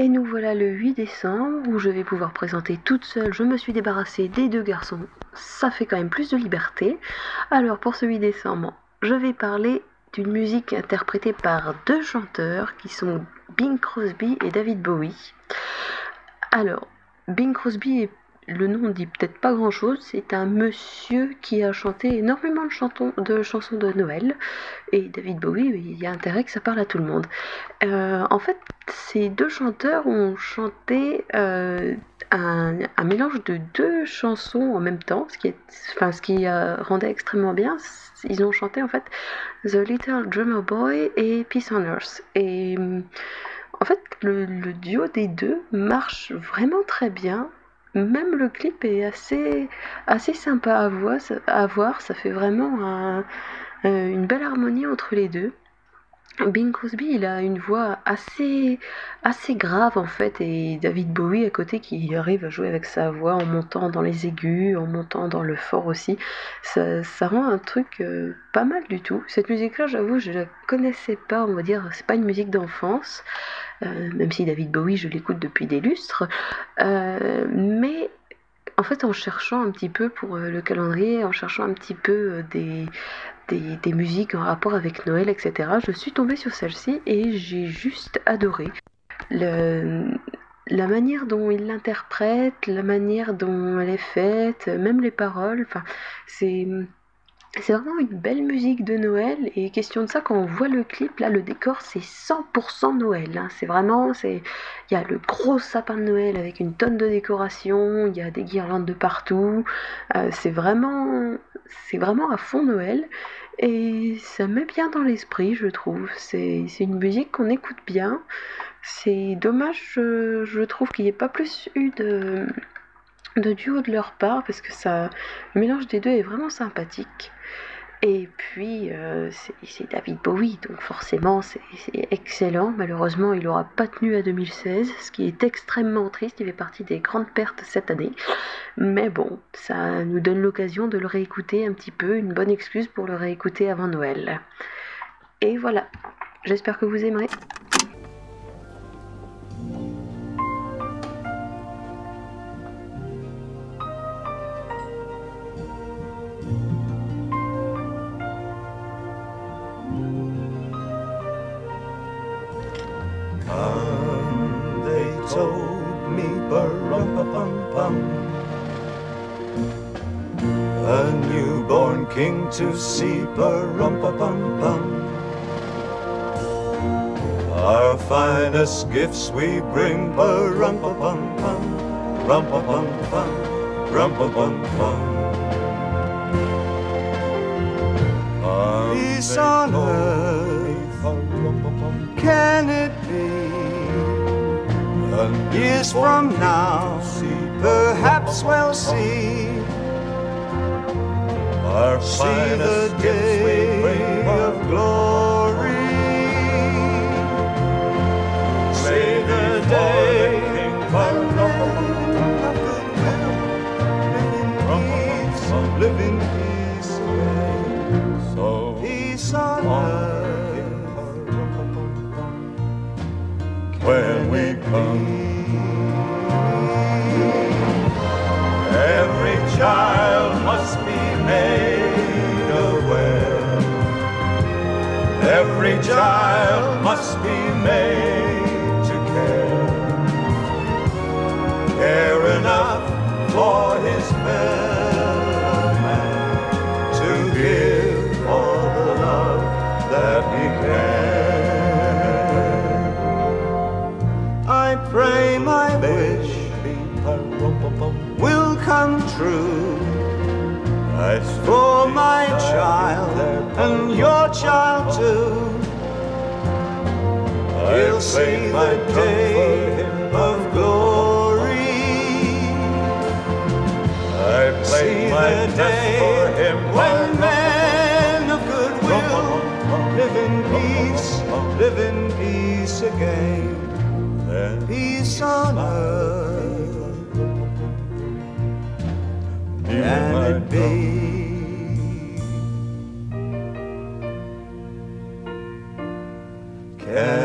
Et nous voilà le 8 décembre où je vais pouvoir présenter toute seule. Je me suis débarrassée des deux garçons. Ça fait quand même plus de liberté. Alors pour ce 8 décembre, je vais parler d'une musique interprétée par deux chanteurs qui sont Bing Crosby et David Bowie. Alors, Bing Crosby est le nom dit peut-être pas grand-chose. C'est un monsieur qui a chanté énormément de, chansons de Noël. Et David Bowie, il y a intérêt que ça parle à tout le monde. Euh, en fait, ces deux chanteurs ont chanté euh, un, mélange de deux chansons en même temps, ce qui, est, enfin, ce qui euh, rendait extrêmement bien. Ils ont chanté en fait The Little Drummer Boy et Peace on Earth. Et en fait, le duo des deux marche vraiment très bien même le clip est assez, assez sympa à voir. Ça fait vraiment euh, une belle harmonie entre les deux. Bing Crosby, il a une voix assez, assez grave en fait, et David Bowie à côté qui arrive à jouer avec sa voix en montant dans les aigus, en montant dans le fort aussi. Ça, rend un truc euh, pas mal du tout. Cette musique-là, j'avoue, je la connaissais pas, on va dire, c'est pas une musique d'enfance. Euh, même si David Bowie, je l'écoute depuis des lustres. Euh, mais en fait, en cherchant un petit peu pour le calendrier, en cherchant un petit peu des, des, musiques en rapport avec Noël, etc., je suis tombée sur celle-ci et j'ai juste adoré. la manière dont il l'interprète, la manière dont elle est faite, même les paroles, enfin, c'est c'est vraiment une belle musique de Noël et question de ça quand on voit le clip là le décor c'est 100% Noël hein. c'est vraiment c'est il y a le gros sapin de Noël avec une tonne de décoration il y a des guirlandes de partout euh, c'est vraiment c'est vraiment à fond Noël et ça met bien dans l'esprit je trouve c'est une musique qu'on écoute bien c'est dommage je, je trouve qu'il n'y ait pas plus eu de de duo de leur part parce que ça mélange des deux est vraiment sympathique et puis, euh, c'est David Bowie, donc forcément, c'est excellent. Malheureusement, il n'aura pas tenu à 2016, ce qui est extrêmement triste. Il fait partie des grandes pertes cette année. Mais bon, ça nous donne l'occasion de le réécouter un petit peu, une bonne excuse pour le réécouter avant Noël. Et voilà, j'espère que vous aimerez. And they told me bum bum bum A newborn king to see bum bum bum Our finest gifts we bring bum bum bum Rum bum bum bum Rum bum bum bum Peace on earth. Years from now, perhaps we'll see. Our see the day of glory. See the day of goodwill, live in peace, child must be made aware. Every child must be made true. As for my child and your child too, he'll see the day of glory. I play my day for him when men of goodwill live in peace, live in peace again. Peace on earth. Can it be? Can